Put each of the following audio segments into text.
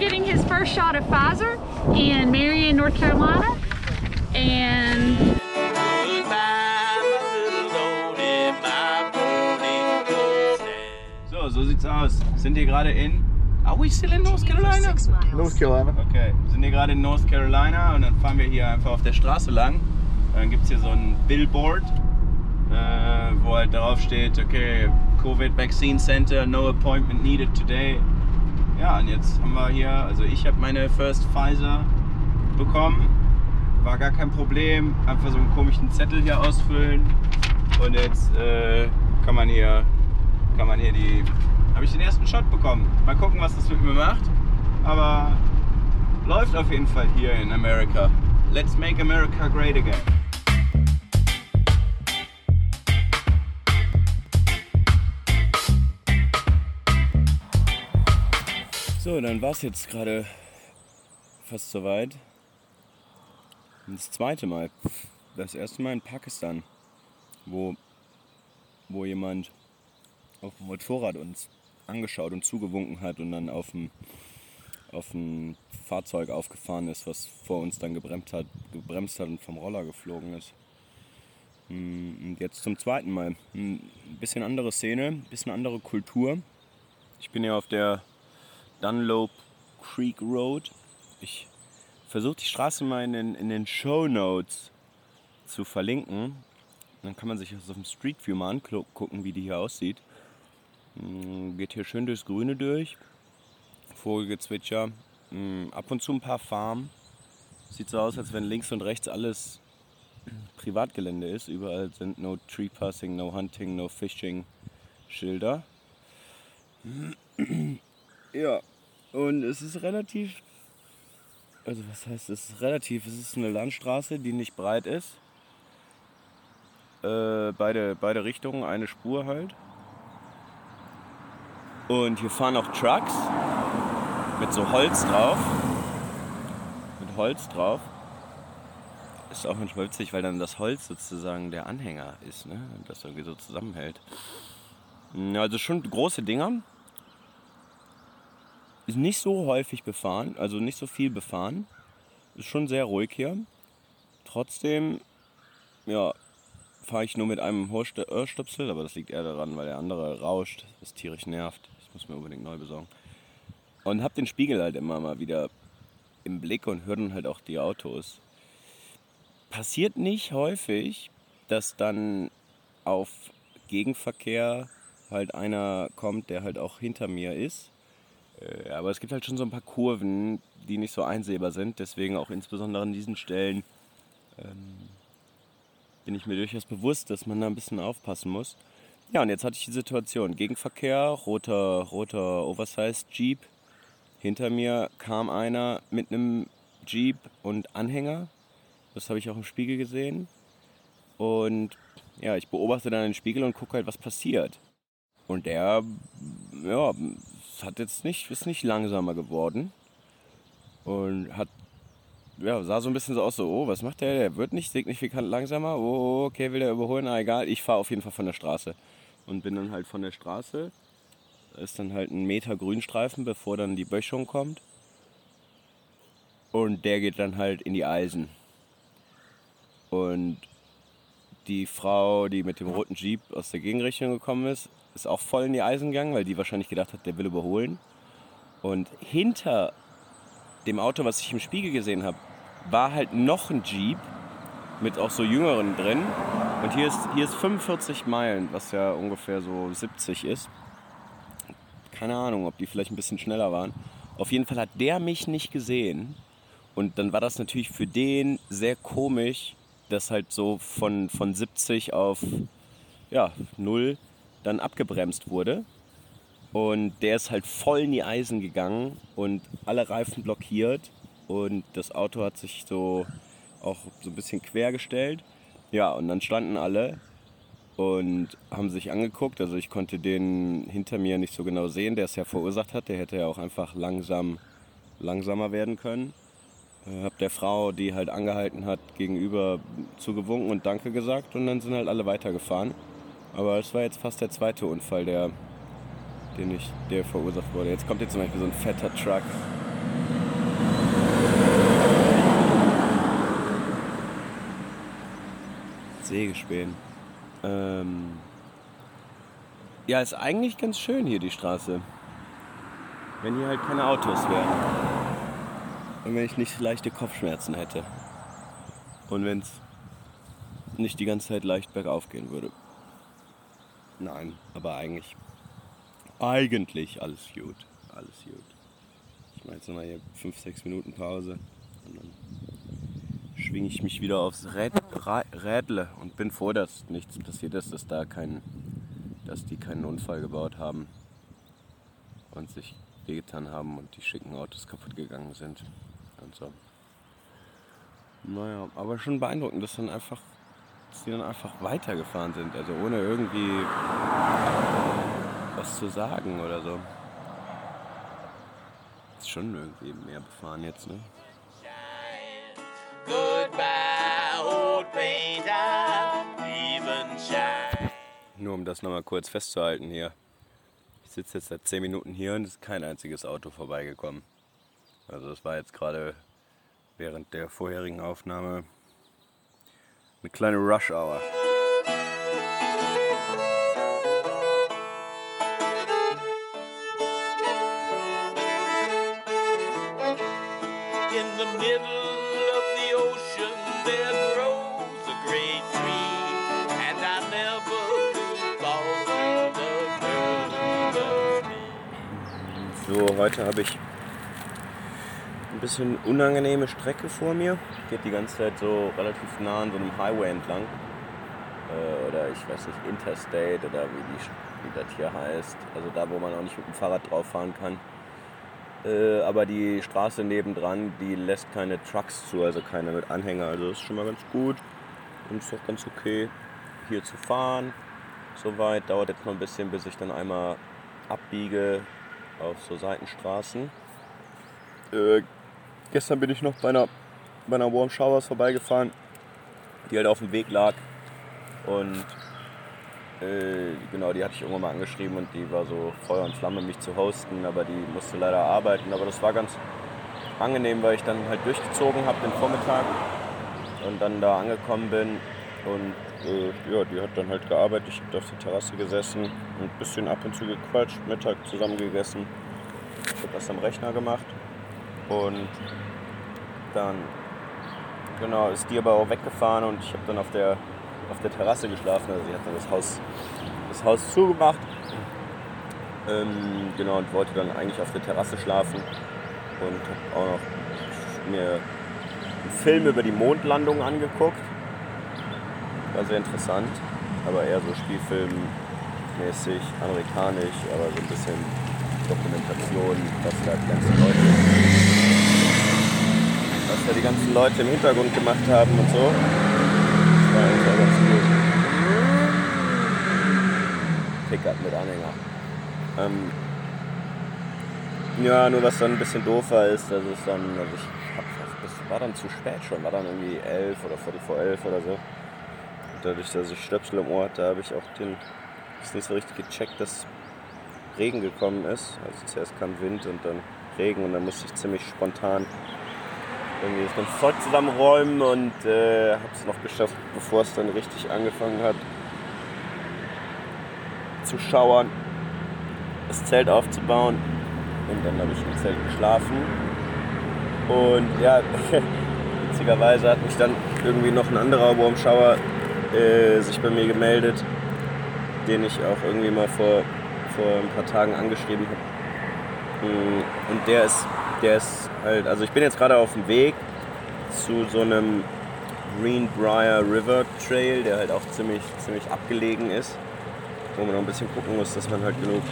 getting his first shot of Pfizer in Marion, North Carolina. And So, so sieht's aus. Sind hier gerade in. Are we still in North Carolina? North Carolina. Okay, wir sind hier gerade in North Carolina und dann fahren wir hier einfach auf der Straße lang. Dann gibt es hier so ein Billboard, äh, wo halt darauf steht, okay, Covid Vaccine Center, no appointment needed today. Ja, und jetzt haben wir hier, also ich habe meine First Pfizer bekommen. War gar kein Problem. Einfach so einen komischen Zettel hier ausfüllen. Und jetzt äh, kann man hier, kann man hier die, habe ich den ersten Shot bekommen. Mal gucken, was das mit mir macht. Aber läuft auf jeden Fall hier in America. Let's make America great again. So, dann war es jetzt gerade fast soweit. Das zweite Mal. Das erste Mal in Pakistan, wo, wo jemand auf dem Motorrad uns angeschaut und zugewunken hat und dann auf dem, auf ein Fahrzeug aufgefahren ist, was vor uns dann gebremst hat, gebremst hat und vom Roller geflogen ist. Hm, Und jetzt zum zweiten Mal. Ein bisschen andere Szene, ein bisschen andere Kultur. Ich bin ja auf der Dunlop Creek Road. Ich versuche die Straße mal in den, in den Show Notes zu verlinken. Dann kann man sich das auf dem Street View mal angucken, wie die hier aussieht. Mm, Geht hier schön durchs Grüne durch. Vogelgezwitscher. Mm, Ab und zu ein paar Farmen. Sieht so aus, als wenn links und rechts alles Privatgelände ist. Überall sind No Tree Passing, No Hunting, No Fishing Schilder. Ja, und es ist relativ. Also, was heißt es? ist relativ? Es ist eine Landstraße, die nicht breit ist. Äh, beide, beide Richtungen, eine Spur halt. Und hier fahren auch Trucks mit so Holz drauf. Mit Holz drauf. Ist auch manchmal witzig, weil dann das Holz sozusagen der Anhänger ist, ne? Das irgendwie so zusammenhält. Also schon große Dinger. Ist nicht so häufig befahren, also nicht so viel befahren. Ist schon sehr ruhig hier. Trotzdem, ja, fahre ich nur mit einem Ohrstöpsel, aber das liegt eher daran, weil der andere rauscht, das tierisch nervt. Ich muss mir unbedingt neu besorgen. Und hab den Spiegel halt immer mal wieder im Blick und höre dann halt auch die Autos. Passiert nicht häufig, dass dann auf Gegenverkehr halt einer kommt, der halt auch hinter mir ist. Äh, Aber es gibt halt schon so ein paar Kurven, die nicht so einsehbar sind. Deswegen auch insbesondere an diesen Stellen ähm, bin ich mir durchaus bewusst, dass man da ein bisschen aufpassen muss. Ja, und jetzt hatte ich die Situation. Gegenverkehr, roter, roter Oversized Jeep. Hinter mir kam einer mit einem Jeep und Anhänger. Das habe ich auch im Spiegel gesehen. Und ja, ich beobachte dann den Spiegel und gucke halt, was passiert. Und der, ja, hat jetzt nicht, ist nicht langsamer geworden. Und hat, ja, sah so ein bisschen so aus, so, oh, was macht der? Der wird nicht signifikant langsamer. Oh, okay, will der überholen? Na egal, ich fahre auf jeden Fall von der Straße. Und bin dann halt von der Straße. Ist dann halt ein Meter Grünstreifen, bevor dann die Böschung kommt. Und der geht dann halt in die Eisen. Und die Frau, die mit dem roten Jeep aus der Gegenrichtung gekommen ist, ist auch voll in die Eisen gegangen, weil die wahrscheinlich gedacht hat, der will überholen. Und hinter dem Auto, was ich im Spiegel gesehen habe, war halt noch ein Jeep mit auch so Jüngeren drin. Und hier ist, hier ist 45 Meilen, was ja ungefähr so 70 ist. Keine Ahnung, ob die vielleicht ein bisschen schneller waren. Auf jeden Fall hat der mich nicht gesehen. Und dann war das natürlich für den sehr komisch, dass halt so von, von 70 auf ja, 0 dann abgebremst wurde. Und der ist halt voll in die Eisen gegangen und alle Reifen blockiert. Und das Auto hat sich so auch so ein bisschen quer gestellt. Ja, und dann standen alle und haben sich angeguckt. Also ich konnte den hinter mir nicht so genau sehen, der es ja verursacht hat. Der hätte ja auch einfach langsam langsamer werden können. Hab der Frau, die halt angehalten hat, gegenüber zugewunken und Danke gesagt und dann sind halt alle weitergefahren. Aber es war jetzt fast der zweite Unfall, der, den ich, der verursacht wurde. Jetzt kommt hier zum Beispiel so ein fetter Truck. Sägespähen. Ähm ja, ist eigentlich ganz schön hier die Straße. Wenn hier halt keine Autos wären. Und wenn ich nicht leichte Kopfschmerzen hätte. Und wenn es nicht die ganze Zeit leicht bergauf gehen würde. Nein, aber eigentlich. Eigentlich alles gut. Alles gut. Ich mache jetzt nochmal hier 5-6 Minuten Pause. Und dann schwinge ich mich wieder aufs Rät, Rädle und bin froh, dass nichts passiert ist, dass da kein, dass die keinen Unfall gebaut haben und sich wehgetan haben und die schicken Autos kaputt gegangen sind und so. Naja, aber schon beeindruckend, dass dann einfach, dass die dann einfach weitergefahren sind, also ohne irgendwie was zu sagen oder so. Ist schon irgendwie mehr befahren jetzt, ne? Nur um das nochmal kurz festzuhalten hier. Ich sitze jetzt seit 10 Minuten hier und es ist kein einziges Auto vorbeigekommen. Also das war jetzt gerade während der vorherigen Aufnahme eine kleine Rush Hour. In the middle of the ocean there grows a great tree, and I never fall through the curtain. So, heute habe ich ein bisschen unangenehme Strecke vor mir. Geht die ganze Zeit so relativ nah an so einem Highway entlang. Äh, oder ich weiß nicht, Interstate oder wie, die, wie das hier heißt. Also da, wo man auch nicht mit dem Fahrrad drauf fahren kann. Äh, aber die Straße nebendran, die lässt keine Trucks zu, also keine mit Anhänger. Also ist schon mal ganz gut. Und ist auch ganz okay, hier zu fahren. Soweit dauert jetzt noch ein bisschen, bis ich dann einmal abbiege auf so Seitenstraßen. Äh, gestern bin ich noch bei einer, bei einer Warm Showers vorbeigefahren, die halt auf dem Weg lag. Und äh, genau, die hatte ich irgendwann mal angeschrieben und die war so Feuer und Flamme, mich zu hosten, aber die musste leider arbeiten. Aber das war ganz angenehm, weil ich dann halt durchgezogen habe den Vormittag und dann da angekommen bin. Und äh, ja, die hat dann halt gearbeitet. Ich habe auf der Terrasse gesessen und ein bisschen ab und zu gequatscht, Mittag zusammen gegessen. Ich habe das am Rechner gemacht. Und dann genau, ist die aber auch weggefahren und ich habe dann auf der, auf der Terrasse geschlafen. Also sie hat dann das Haus, das Haus zugemacht. Ähm, genau, und wollte dann eigentlich auf der Terrasse schlafen. Und habe auch noch mir einen Film über die Mondlandung angeguckt. War sehr interessant, aber eher so Spielfilmmäßig, amerikanisch, aber so ein bisschen Dokumentation, was da die ganzen was da die ganzen Leute im Hintergrund gemacht haben und so. Das war eigentlich auch ganz cool. Pickup mit Anhänger. Ähm, ja, nur was dann ein bisschen doof war, ist, dass es dann, also ich hab, das war dann zu spät schon, war dann irgendwie elf oder viertel vor elf oder so. Und dadurch, dass ich Stöpsel im Ohr hatte, habe ich auch den, das nicht so richtig gecheckt, dass Regen gekommen ist. Also zuerst kam Wind und dann Regen und dann musste ich ziemlich spontan irgendwie das ganze Zeug zusammenräumen und äh, habe es noch geschafft, bevor es dann richtig angefangen hat zu schauern, das Zelt aufzubauen und dann habe ich im Zelt geschlafen und ja, witzigerweise hat mich dann irgendwie noch ein anderer Wurmschauer äh, sich bei mir gemeldet, den ich auch irgendwie mal vor, vor ein paar Tagen angeschrieben habe. Und der ist, der ist halt, also ich bin jetzt gerade auf dem Weg zu so einem Greenbrier River Trail, der halt auch ziemlich, ziemlich abgelegen ist, wo man noch ein bisschen gucken muss, dass man halt genug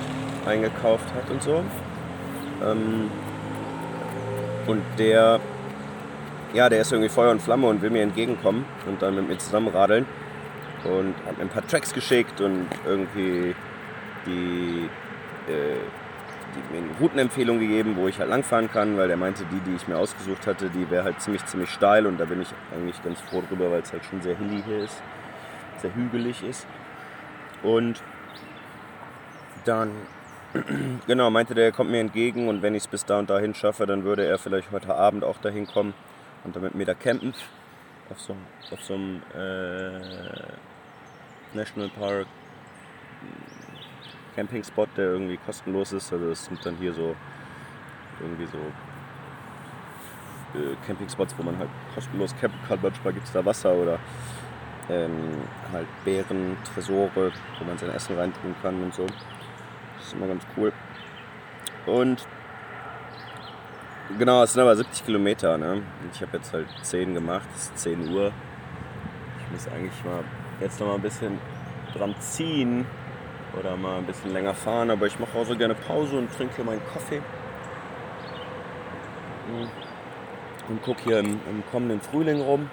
eingekauft hat und so. Ähm, und der, ja, der ist irgendwie Feuer und Flamme und will mir entgegenkommen und dann mit mir zusammen radeln. Und hat mir ein paar Tracks geschickt und irgendwie die, äh, die mir eine Routenempfehlung gegeben, wo ich halt langfahren kann, weil der meinte, die, die ich mir ausgesucht hatte, die wäre halt ziemlich, ziemlich steil und da bin ich eigentlich ganz froh drüber, weil es halt schon sehr hilly hier ist, sehr hügelig ist. Und dann, genau, meinte der, er kommt mir entgegen und wenn ich es bis da und dahin schaffe, dann würde er vielleicht heute Abend auch dahin kommen und dann mit mir da campen. auf so, auf so einem äh, National Park Campingspot, der irgendwie kostenlos ist. Also es sind dann hier so irgendwie so äh, Campingspots, wo man halt kostenlos campen kann. Manchmal gibt es da Wasser oder ähm, halt Bären, Tresore, wo man sein Essen reintun kann und so. Das ist immer ganz cool. Und genau, es sind aber 70 Kilometer. Ne? Ich habe jetzt halt 10 gemacht, es ist 10 Uhr. Ich muss eigentlich mal jetzt noch mal ein bisschen dran ziehen oder mal ein bisschen länger fahren, aber ich mache auch so gerne Pause und trinke hier meinen Kaffee. Und gucke hier im, im kommenden Frühling rum.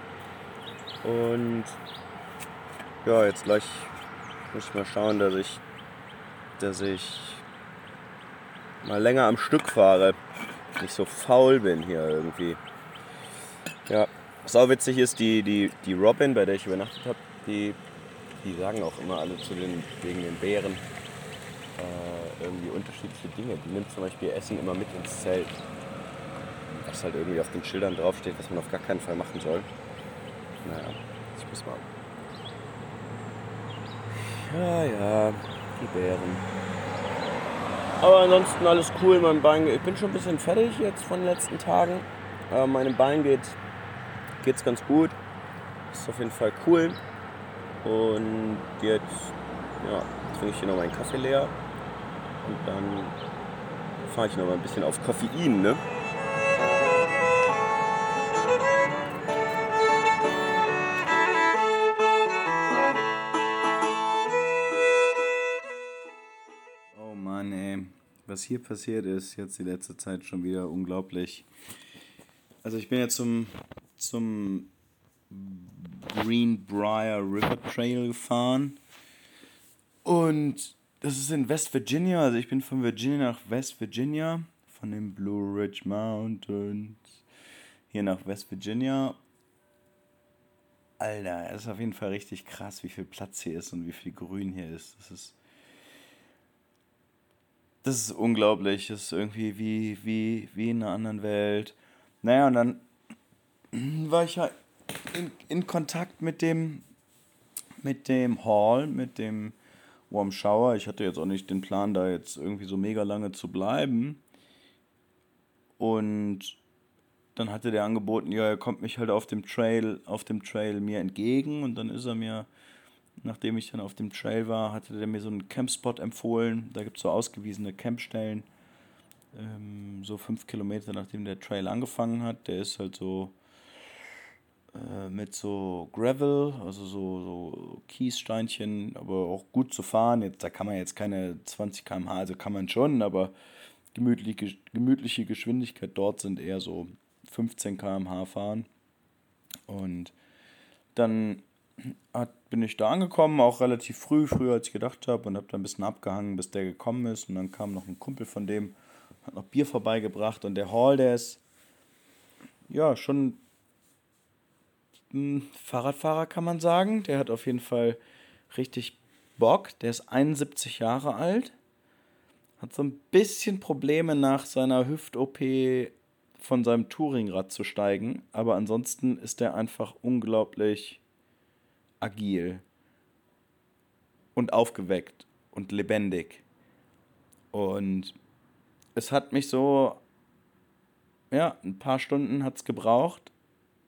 Und ja, jetzt gleich muss ich mal schauen, dass ich, dass ich mal länger am Stück fahre. Nicht so faul bin hier irgendwie. Ja, auch witzig ist, die, die, die Robin, bei der ich übernachtet habe, die, die sagen auch immer alle zu den, wegen den Bären äh, irgendwie unterschiedliche Dinge. Die nimmt zum Beispiel Essen immer mit ins Zelt. Was halt irgendwie auf den Schildern draufsteht, was man auf gar keinen Fall machen soll. Naja, ich muss mal. Ja, ja, die Bären. Aber ansonsten alles cool. Mein Bein, ich bin schon ein bisschen fertig jetzt von den letzten Tagen. Aber meinem Bein geht geht's ganz gut. Ist auf jeden Fall cool. Und jetzt ja, trinke ich hier noch meinen Kaffee leer. Und dann fahre ich noch mal ein bisschen auf Koffein, ne? Oh Mann, ey. Was hier passiert ist, jetzt die letzte Zeit schon wieder unglaublich. Also ich bin jetzt zum, zum Greenbrier River Trail gefahren. Und das ist in West Virginia. Also ich bin von Virginia nach West Virginia. Von den Blue Ridge Mountains. Hier nach West Virginia. Alter, es ist auf jeden Fall richtig krass, wie viel Platz hier ist und wie viel Grün hier ist. Das ist das ist unglaublich. Das ist irgendwie wie, wie, wie in einer anderen Welt. Naja, und dann war ich ja in, in Kontakt mit dem, mit dem Hall, mit dem Warm Shower. Ich hatte jetzt auch nicht den Plan, da jetzt irgendwie so mega lange zu bleiben. Und dann hatte der angeboten, ja, er kommt mich halt auf dem Trail, auf dem Trail mir entgegen und dann ist er mir nachdem ich dann auf dem Trail war, hatte der mir so einen Campspot empfohlen. Da gibt es so ausgewiesene Campstellen. Ähm, so fünf Kilometer nachdem der Trail angefangen hat. Der ist halt so äh, mit so Gravel, also so, so Kiessteinchen, aber auch gut zu fahren. Jetzt, da kann man jetzt keine 20 km/h, also kann man schon, aber gemütliche, gemütliche Geschwindigkeit dort sind eher so 15 km/h fahren. Und dann hat, bin ich da angekommen, auch relativ früh, früher als ich gedacht habe, und habe da ein bisschen abgehangen, bis der gekommen ist. Und dann kam noch ein Kumpel von dem, hat noch Bier vorbeigebracht. Und der Hall, der ist ja schon Fahrradfahrer, kann man sagen. Der hat auf jeden Fall richtig Bock. Der ist 71 Jahre alt, hat so ein bisschen Probleme nach seiner Hüft-OP von seinem Touringrad zu steigen, aber ansonsten ist er einfach unglaublich agil und aufgeweckt und lebendig. Und es hat mich so, ja, ein paar Stunden hat es gebraucht,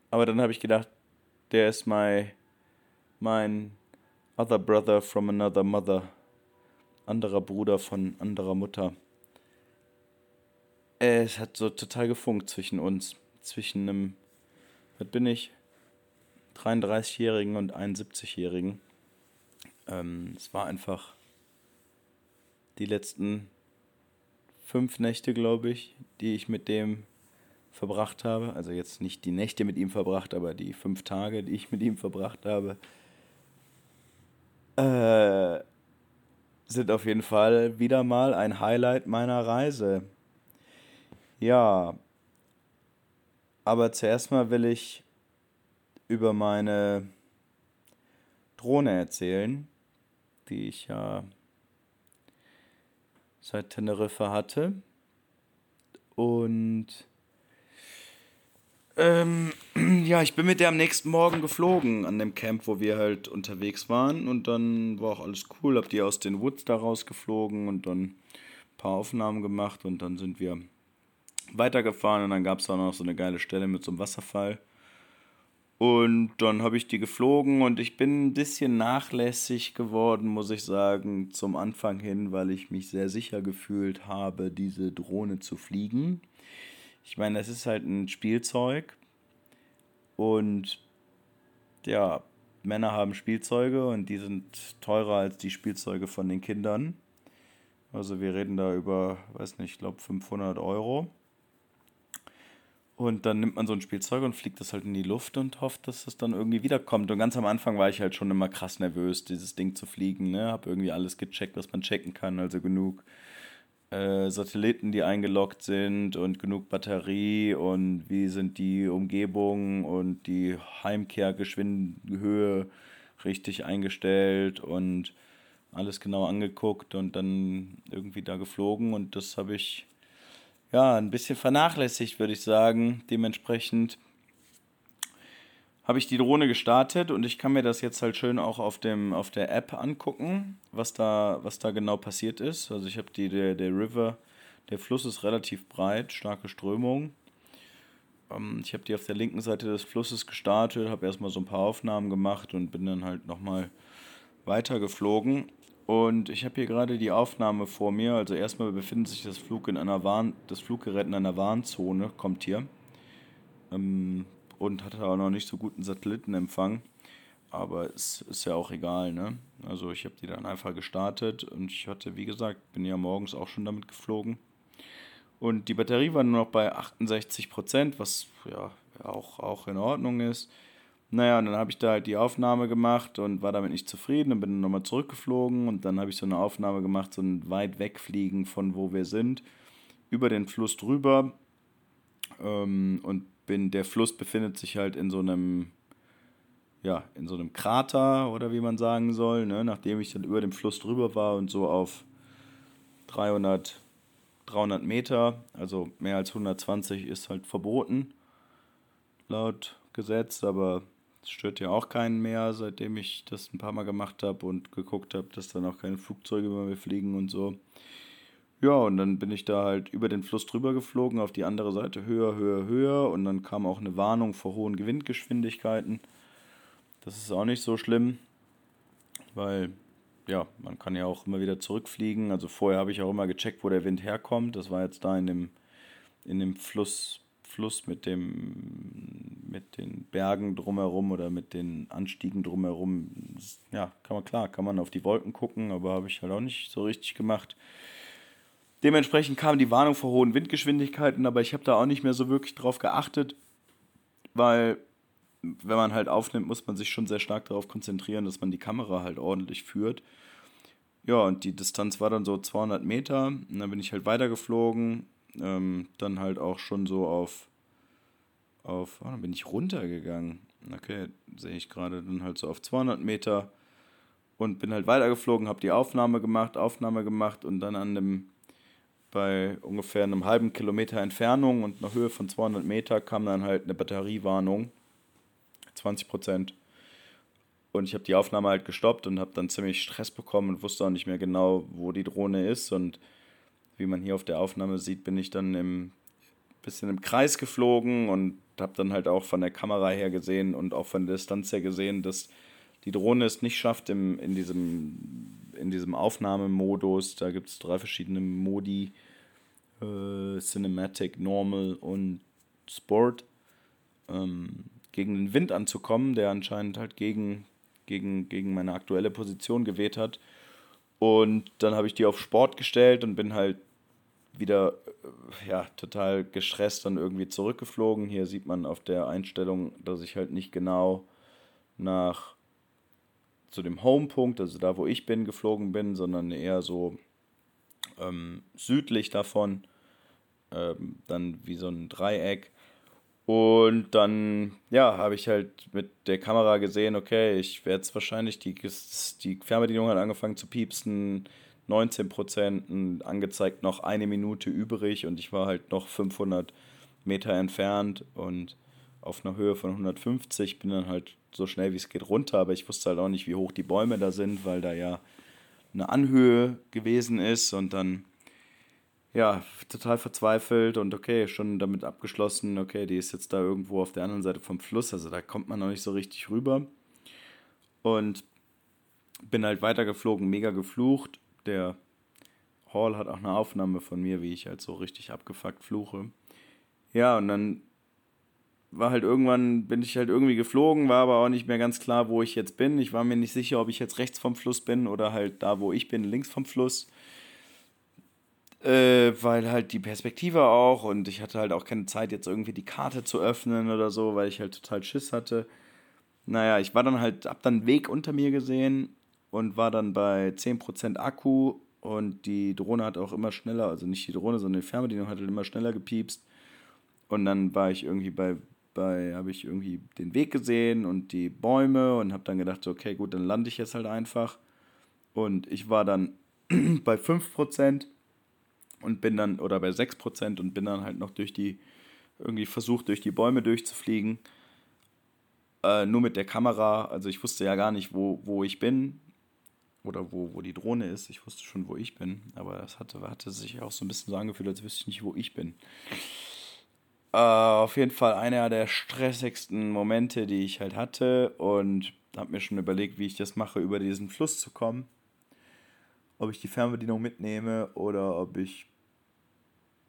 aber dann habe ich gedacht, der ist my, mein other brother from another mother, anderer Bruder von anderer Mutter. Es hat so total gefunkt zwischen uns, zwischen einem, was bin ich, 33-Jährigen und 71-Jährigen. Ähm, es war einfach die letzten fünf Nächte, glaube ich, die ich mit dem verbracht habe. Also jetzt nicht die Nächte mit ihm verbracht, aber die fünf Tage, die ich mit ihm verbracht habe, äh, sind auf jeden Fall wieder mal ein Highlight meiner Reise. Ja, aber zuerst mal will ich über meine Drohne erzählen, die ich ja seit Teneriffa hatte. Und ähm, ja, ich bin mit der am nächsten Morgen geflogen an dem Camp, wo wir halt unterwegs waren. Und dann war auch alles cool. Hab die aus den Woods da rausgeflogen und dann ein paar Aufnahmen gemacht. Und dann sind wir weitergefahren. Und dann gab es auch noch so eine geile Stelle mit so einem Wasserfall. Und dann habe ich die geflogen und ich bin ein bisschen nachlässig geworden, muss ich sagen, zum Anfang hin, weil ich mich sehr sicher gefühlt habe, diese Drohne zu fliegen. Ich meine, das ist halt ein Spielzeug und ja, Männer haben Spielzeuge und die sind teurer als die Spielzeuge von den Kindern. Also wir reden da über, weiß nicht, ich glaube 500 Euro. Und dann nimmt man so ein Spielzeug und fliegt das halt in die Luft und hofft, dass es dann irgendwie wiederkommt. Und ganz am Anfang war ich halt schon immer krass nervös, dieses Ding zu fliegen. Ne? Hab irgendwie alles gecheckt, was man checken kann. Also genug äh, Satelliten, die eingeloggt sind und genug Batterie und wie sind die Umgebungen und die Heimkehrgeschwindenhöhe richtig eingestellt und alles genau angeguckt und dann irgendwie da geflogen. Und das habe ich ja, ein bisschen vernachlässigt, würde ich sagen. Dementsprechend habe ich die Drohne gestartet und ich kann mir das jetzt halt schön auch auf, dem, auf der App angucken, was da, was da genau passiert ist. Also ich habe die, der, der River, der Fluss ist relativ breit, starke Strömung. Ähm, ich habe die auf der linken Seite des Flusses gestartet, habe erstmal so ein paar Aufnahmen gemacht und bin dann halt nochmal weiter geflogen. Und ich habe hier gerade die Aufnahme vor mir. Also erstmal befindet sich das, Flug in einer Warn das Fluggerät in einer Warnzone, kommt hier. Ähm, und hatte auch noch nicht so guten Satellitenempfang. Aber es ist ja auch egal, ne? Also ich habe die dann einfach gestartet und ich hatte, wie gesagt, bin ja morgens auch schon damit geflogen. Und die Batterie war nur noch bei 68 Prozent, was ja auch, auch in Ordnung ist. Naja, und dann habe ich da halt die Aufnahme gemacht und war damit nicht zufrieden und bin dann nochmal zurückgeflogen und dann habe ich so eine Aufnahme gemacht, so ein weit wegfliegen von wo wir sind, über den Fluss drüber ähm, und bin, der Fluss befindet sich halt in so einem, ja, in so einem Krater oder wie man sagen soll, ne? nachdem ich dann über dem Fluss drüber war und so auf 300, 300 Meter, also mehr als 120 ist halt verboten laut Gesetz, aber das stört ja auch keinen mehr, seitdem ich das ein paar Mal gemacht habe und geguckt habe, dass dann auch keine Flugzeuge über mir fliegen und so. Ja, und dann bin ich da halt über den Fluss drüber geflogen, auf die andere Seite höher, höher, höher. Und dann kam auch eine Warnung vor hohen Gewindgeschwindigkeiten. Das ist auch nicht so schlimm, weil ja, man kann ja auch immer wieder zurückfliegen. Also vorher habe ich auch immer gecheckt, wo der Wind herkommt. Das war jetzt da in dem, in dem Fluss Fluss mit dem mit den Bergen drumherum oder mit den Anstiegen drumherum. Ja, kann man klar, kann man auf die Wolken gucken, aber habe ich halt auch nicht so richtig gemacht. Dementsprechend kam die Warnung vor hohen Windgeschwindigkeiten, aber ich habe da auch nicht mehr so wirklich drauf geachtet, weil wenn man halt aufnimmt, muss man sich schon sehr stark darauf konzentrieren, dass man die Kamera halt ordentlich führt. Ja, und die Distanz war dann so 200 Meter. Und dann bin ich halt weitergeflogen, ähm, dann halt auch schon so auf, auf, oh, dann bin ich runtergegangen. Okay, sehe ich gerade dann halt so auf 200 Meter und bin halt weitergeflogen, habe die Aufnahme gemacht, Aufnahme gemacht und dann an dem, bei ungefähr einem halben Kilometer Entfernung und einer Höhe von 200 Meter kam dann halt eine Batteriewarnung, 20 Prozent. Und ich habe die Aufnahme halt gestoppt und habe dann ziemlich Stress bekommen und wusste auch nicht mehr genau, wo die Drohne ist und wie man hier auf der Aufnahme sieht, bin ich dann im bisschen im Kreis geflogen und habe dann halt auch von der Kamera her gesehen und auch von der Distanz her gesehen, dass die Drohne es nicht schafft im, in, diesem, in diesem Aufnahmemodus. Da gibt es drei verschiedene Modi: äh, Cinematic, Normal und Sport. Ähm, gegen den Wind anzukommen, der anscheinend halt gegen, gegen, gegen meine aktuelle Position geweht hat. Und dann habe ich die auf Sport gestellt und bin halt wieder äh, ja, total gestresst dann irgendwie zurückgeflogen. Hier sieht man auf der Einstellung, dass ich halt nicht genau nach zu dem Homepunkt, also da, wo ich bin, geflogen bin, sondern eher so ähm, südlich davon, ähm, dann wie so ein Dreieck. Und dann, ja, habe ich halt mit der Kamera gesehen, okay, ich werde jetzt wahrscheinlich, die, die Fernbedienung hat angefangen zu piepsen, 19 Prozent, angezeigt noch eine Minute übrig und ich war halt noch 500 Meter entfernt und auf einer Höhe von 150, bin dann halt so schnell wie es geht runter, aber ich wusste halt auch nicht, wie hoch die Bäume da sind, weil da ja eine Anhöhe gewesen ist und dann ja, total verzweifelt und okay, schon damit abgeschlossen, okay, die ist jetzt da irgendwo auf der anderen Seite vom Fluss, also da kommt man noch nicht so richtig rüber. Und bin halt weitergeflogen, mega geflucht. Der Hall hat auch eine Aufnahme von mir, wie ich halt so richtig abgefuckt fluche. Ja, und dann war halt irgendwann, bin ich halt irgendwie geflogen, war aber auch nicht mehr ganz klar, wo ich jetzt bin. Ich war mir nicht sicher, ob ich jetzt rechts vom Fluss bin oder halt da, wo ich bin, links vom Fluss. Äh, weil halt die Perspektive auch und ich hatte halt auch keine Zeit, jetzt irgendwie die Karte zu öffnen oder so, weil ich halt total Schiss hatte. Naja, ich war dann halt, hab dann Weg unter mir gesehen und war dann bei 10% Akku und die Drohne hat auch immer schneller, also nicht die Drohne, sondern die Fernbedienung hat halt immer schneller gepiepst. Und dann war ich irgendwie bei, bei habe ich irgendwie den Weg gesehen und die Bäume und habe dann gedacht, so, okay, gut, dann lande ich jetzt halt einfach. Und ich war dann bei 5% und bin dann, oder bei 6% und bin dann halt noch durch die, irgendwie versucht, durch die Bäume durchzufliegen. Äh, nur mit der Kamera, also ich wusste ja gar nicht, wo, wo ich bin oder wo, wo die Drohne ist. Ich wusste schon, wo ich bin, aber das hatte, hatte sich auch so ein bisschen so angefühlt, als wüsste ich nicht, wo ich bin. Äh, auf jeden Fall einer der stressigsten Momente, die ich halt hatte und habe mir schon überlegt, wie ich das mache, über diesen Fluss zu kommen. Ob ich die Fernbedienung mitnehme oder ob ich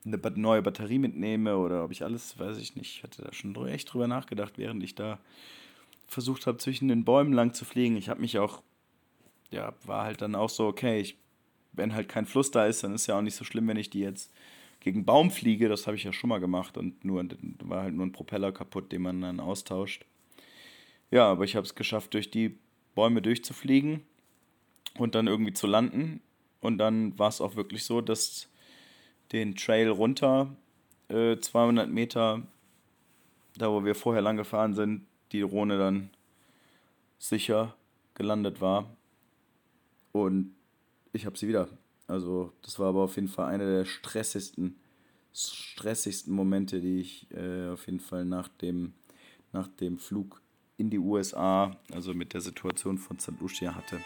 eine neue Batterie mitnehme oder ob ich alles, weiß ich nicht. Ich hatte da schon echt drüber nachgedacht, während ich da versucht habe, zwischen den Bäumen lang zu fliegen. Ich habe mich auch, ja, war halt dann auch so, okay, ich, wenn halt kein Fluss da ist, dann ist ja auch nicht so schlimm, wenn ich die jetzt gegen Baum fliege. Das habe ich ja schon mal gemacht und nur war halt nur ein Propeller kaputt, den man dann austauscht. Ja, aber ich habe es geschafft, durch die Bäume durchzufliegen und dann irgendwie zu landen. Und dann war es auch wirklich so, dass den Trail runter, äh, 200 Meter, da wo wir vorher lang gefahren sind, die Drohne dann sicher gelandet war. Und ich habe sie wieder. Also das war aber auf jeden Fall einer der stressigsten, stressigsten Momente, die ich äh, auf jeden Fall nach dem, nach dem Flug in die USA, also mit der Situation von St. Lucia hatte.